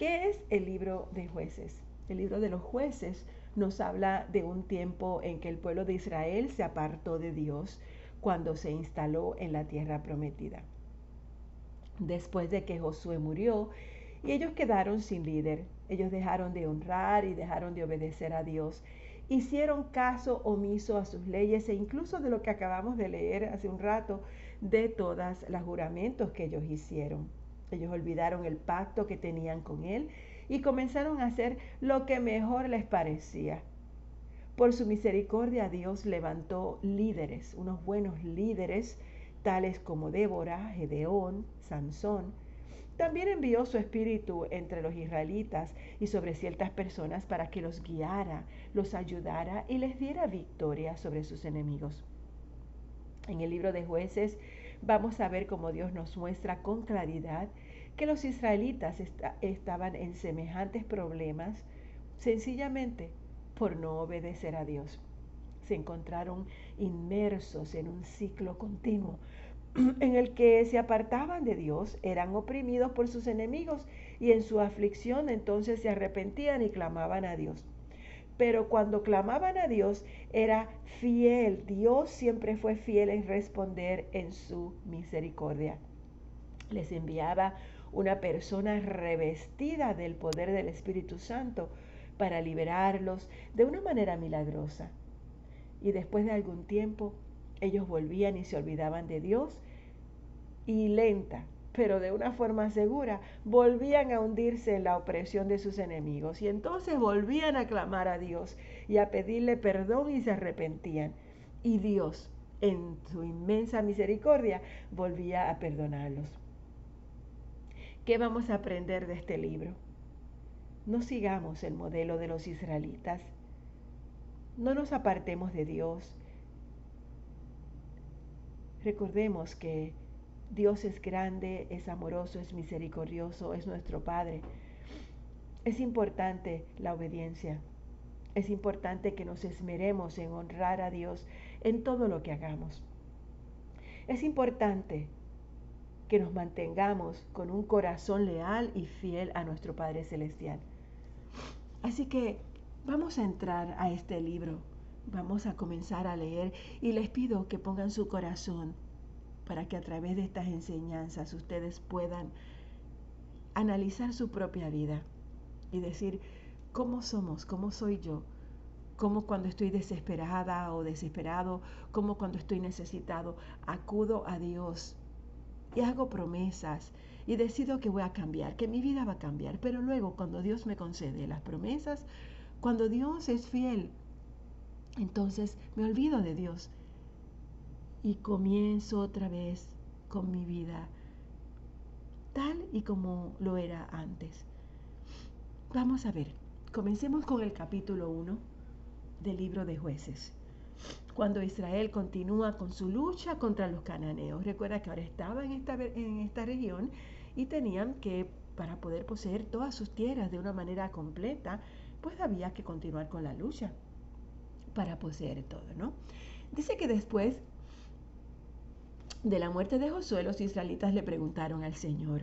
¿Qué es el libro de jueces? El libro de los jueces nos habla de un tiempo en que el pueblo de Israel se apartó de Dios cuando se instaló en la tierra prometida. Después de que Josué murió y ellos quedaron sin líder, ellos dejaron de honrar y dejaron de obedecer a Dios. Hicieron caso omiso a sus leyes e incluso de lo que acabamos de leer hace un rato, de todas los juramentos que ellos hicieron. Ellos olvidaron el pacto que tenían con Él y comenzaron a hacer lo que mejor les parecía. Por su misericordia Dios levantó líderes, unos buenos líderes, tales como Débora, Gedeón, Sansón. También envió su espíritu entre los israelitas y sobre ciertas personas para que los guiara, los ayudara y les diera victoria sobre sus enemigos. En el libro de jueces vamos a ver cómo Dios nos muestra con claridad que los israelitas estaban en semejantes problemas sencillamente por no obedecer a Dios. Se encontraron inmersos en un ciclo continuo en el que se apartaban de Dios, eran oprimidos por sus enemigos y en su aflicción entonces se arrepentían y clamaban a Dios. Pero cuando clamaban a Dios era fiel, Dios siempre fue fiel en responder en su misericordia. Les enviaba una persona revestida del poder del Espíritu Santo para liberarlos de una manera milagrosa. Y después de algún tiempo, ellos volvían y se olvidaban de Dios y lenta, pero de una forma segura, volvían a hundirse en la opresión de sus enemigos y entonces volvían a clamar a Dios y a pedirle perdón y se arrepentían. Y Dios, en su inmensa misericordia, volvía a perdonarlos. ¿Qué vamos a aprender de este libro? No sigamos el modelo de los israelitas. No nos apartemos de Dios. Recordemos que Dios es grande, es amoroso, es misericordioso, es nuestro Padre. Es importante la obediencia. Es importante que nos esmeremos en honrar a Dios en todo lo que hagamos. Es importante que nos mantengamos con un corazón leal y fiel a nuestro Padre Celestial. Así que vamos a entrar a este libro, vamos a comenzar a leer y les pido que pongan su corazón para que a través de estas enseñanzas ustedes puedan analizar su propia vida y decir cómo somos, cómo soy yo, cómo cuando estoy desesperada o desesperado, cómo cuando estoy necesitado, acudo a Dios y hago promesas y decido que voy a cambiar, que mi vida va a cambiar. Pero luego cuando Dios me concede las promesas, cuando Dios es fiel, entonces me olvido de Dios y comienzo otra vez con mi vida tal y como lo era antes. Vamos a ver, comencemos con el capítulo 1 del libro de jueces cuando Israel continúa con su lucha contra los cananeos. Recuerda que ahora estaba en esta, en esta región y tenían que, para poder poseer todas sus tierras de una manera completa, pues había que continuar con la lucha para poseer todo, ¿no? Dice que después de la muerte de Josué, los israelitas le preguntaron al Señor,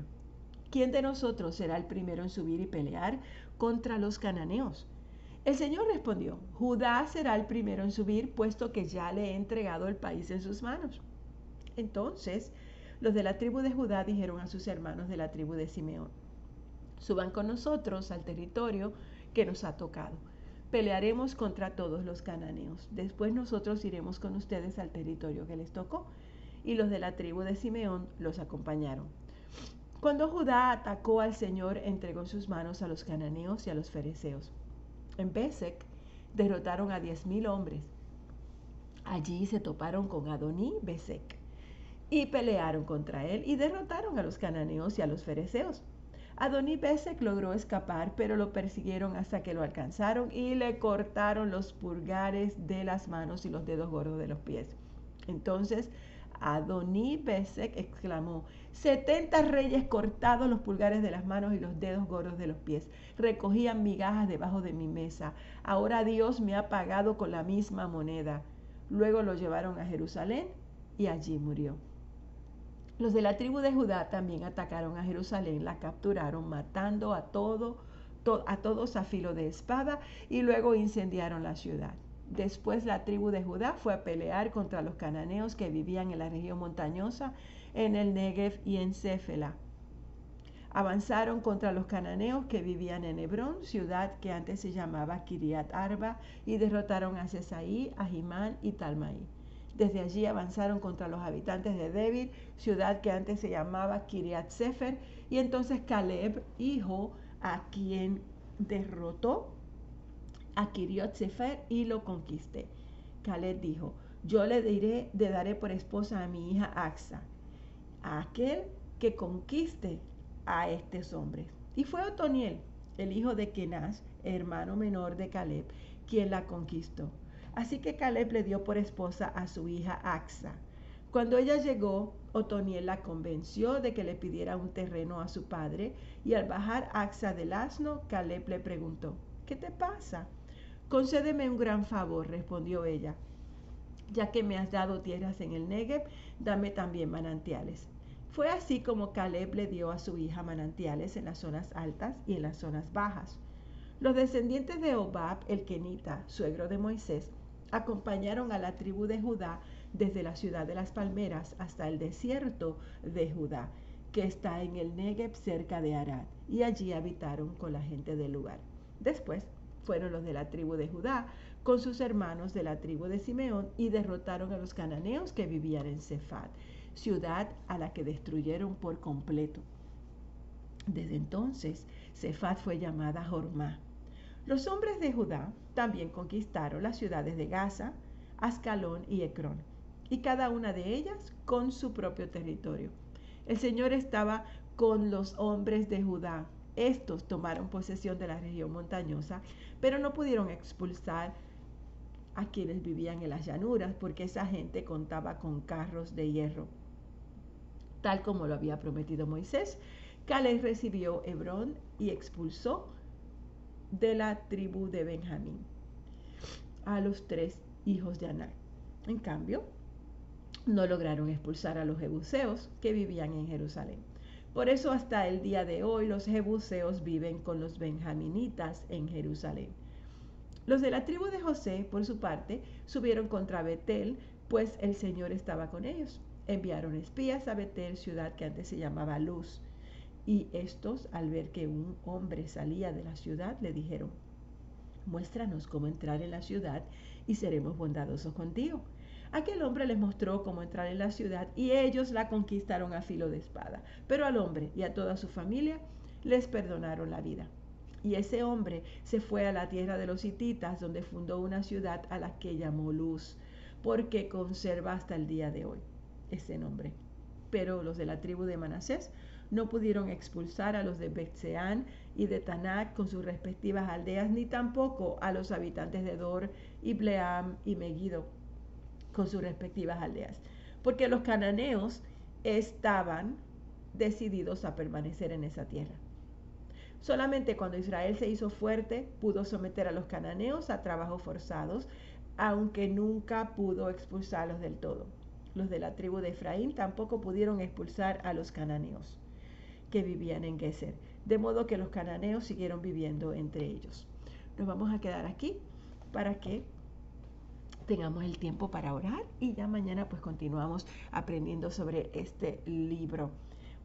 ¿quién de nosotros será el primero en subir y pelear contra los cananeos? El Señor respondió, Judá será el primero en subir, puesto que ya le he entregado el país en sus manos. Entonces los de la tribu de Judá dijeron a sus hermanos de la tribu de Simeón, suban con nosotros al territorio que nos ha tocado. Pelearemos contra todos los cananeos. Después nosotros iremos con ustedes al territorio que les tocó. Y los de la tribu de Simeón los acompañaron. Cuando Judá atacó al Señor, entregó en sus manos a los cananeos y a los fereceos. En Besek derrotaron a diez mil hombres. Allí se toparon con Adoní Besek y pelearon contra él y derrotaron a los cananeos y a los fereceos. Adoní Besek logró escapar, pero lo persiguieron hasta que lo alcanzaron y le cortaron los pulgares de las manos y los dedos gordos de los pies. Entonces Adoní Besek exclamó, setenta reyes cortados los pulgares de las manos y los dedos gordos de los pies, recogían migajas debajo de mi mesa. Ahora Dios me ha pagado con la misma moneda. Luego lo llevaron a Jerusalén y allí murió. Los de la tribu de Judá también atacaron a Jerusalén, la capturaron, matando a, todo, a todos a filo de espada y luego incendiaron la ciudad. Después la tribu de Judá fue a pelear contra los cananeos que vivían en la región montañosa, en el Negev y en Céfela. Avanzaron contra los cananeos que vivían en Hebrón, ciudad que antes se llamaba Kiriat Arba, y derrotaron a Cesaí, a Jimán y Talmaí. Desde allí avanzaron contra los habitantes de Debir, ciudad que antes se llamaba Kiriat Sefer, y entonces Caleb, hijo a quien derrotó a Kiriot y lo conquisté. Caleb dijo, yo le diré, le daré por esposa a mi hija Axa, a aquel que conquiste a estos hombres. Y fue Otoniel, el hijo de Kenaz, hermano menor de Caleb, quien la conquistó. Así que Caleb le dio por esposa a su hija Axa. Cuando ella llegó, Otoniel la convenció de que le pidiera un terreno a su padre, y al bajar Axa del asno, Caleb le preguntó, ¿qué te pasa? Concédeme un gran favor, respondió ella. Ya que me has dado tierras en el Negev, dame también manantiales. Fue así como Caleb le dio a su hija manantiales en las zonas altas y en las zonas bajas. Los descendientes de Obab, el Kenita, suegro de Moisés, acompañaron a la tribu de Judá desde la ciudad de las palmeras hasta el desierto de Judá, que está en el Negev cerca de Arad, y allí habitaron con la gente del lugar. Después fueron los de la tribu de Judá con sus hermanos de la tribu de Simeón y derrotaron a los cananeos que vivían en Cefat, ciudad a la que destruyeron por completo. Desde entonces, Cefat fue llamada Jormá. Los hombres de Judá también conquistaron las ciudades de Gaza, Ascalón y Ecrón, y cada una de ellas con su propio territorio. El Señor estaba con los hombres de Judá estos tomaron posesión de la región montañosa, pero no pudieron expulsar a quienes vivían en las llanuras, porque esa gente contaba con carros de hierro. Tal como lo había prometido Moisés, Caleb recibió Hebrón y expulsó de la tribu de Benjamín a los tres hijos de Aná. En cambio, no lograron expulsar a los jebuseos que vivían en Jerusalén. Por eso hasta el día de hoy los jebuseos viven con los benjaminitas en Jerusalén. Los de la tribu de José, por su parte, subieron contra Betel, pues el Señor estaba con ellos. Enviaron espías a Betel, ciudad que antes se llamaba Luz. Y estos, al ver que un hombre salía de la ciudad, le dijeron, muéstranos cómo entrar en la ciudad y seremos bondadosos contigo. Aquel hombre les mostró cómo entrar en la ciudad y ellos la conquistaron a filo de espada. Pero al hombre y a toda su familia les perdonaron la vida. Y ese hombre se fue a la tierra de los hititas, donde fundó una ciudad a la que llamó Luz, porque conserva hasta el día de hoy ese nombre. Pero los de la tribu de Manasés no pudieron expulsar a los de Betseán y de Tanac con sus respectivas aldeas, ni tampoco a los habitantes de Dor y Bleam y Megiddo con sus respectivas aldeas, porque los cananeos estaban decididos a permanecer en esa tierra. Solamente cuando Israel se hizo fuerte pudo someter a los cananeos a trabajos forzados, aunque nunca pudo expulsarlos del todo. Los de la tribu de Efraín tampoco pudieron expulsar a los cananeos que vivían en Geser, de modo que los cananeos siguieron viviendo entre ellos. Nos vamos a quedar aquí para que tengamos el tiempo para orar y ya mañana pues continuamos aprendiendo sobre este libro.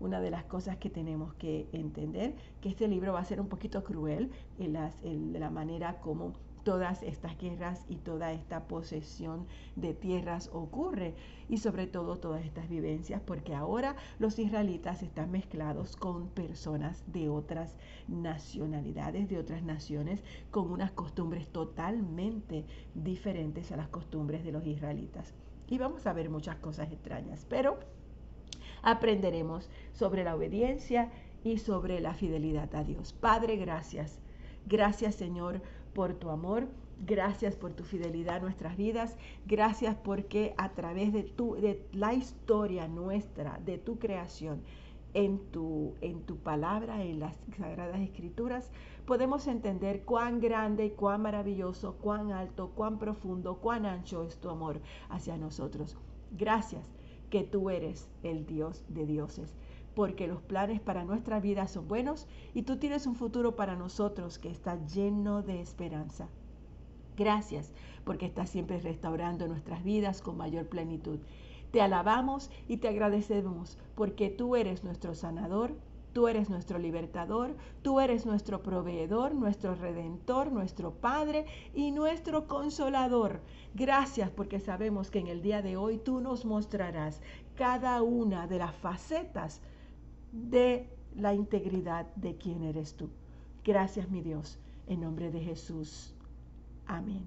Una de las cosas que tenemos que entender, que este libro va a ser un poquito cruel en, las, en la manera como todas estas guerras y toda esta posesión de tierras ocurre y sobre todo todas estas vivencias porque ahora los israelitas están mezclados con personas de otras nacionalidades, de otras naciones, con unas costumbres totalmente diferentes a las costumbres de los israelitas. Y vamos a ver muchas cosas extrañas, pero aprenderemos sobre la obediencia y sobre la fidelidad a Dios. Padre, gracias. Gracias Señor por tu amor. Gracias por tu fidelidad a nuestras vidas. Gracias porque a través de, tu, de la historia nuestra, de tu creación, en tu, en tu palabra, en las sagradas escrituras, podemos entender cuán grande y cuán maravilloso, cuán alto, cuán profundo, cuán ancho es tu amor hacia nosotros. Gracias que tú eres el Dios de dioses, porque los planes para nuestra vida son buenos y tú tienes un futuro para nosotros que está lleno de esperanza. Gracias porque estás siempre restaurando nuestras vidas con mayor plenitud. Te alabamos y te agradecemos porque tú eres nuestro sanador, tú eres nuestro libertador, tú eres nuestro proveedor, nuestro redentor, nuestro Padre y nuestro consolador. Gracias porque sabemos que en el día de hoy tú nos mostrarás cada una de las facetas de la integridad de quién eres tú. Gracias mi Dios, en nombre de Jesús. Amén.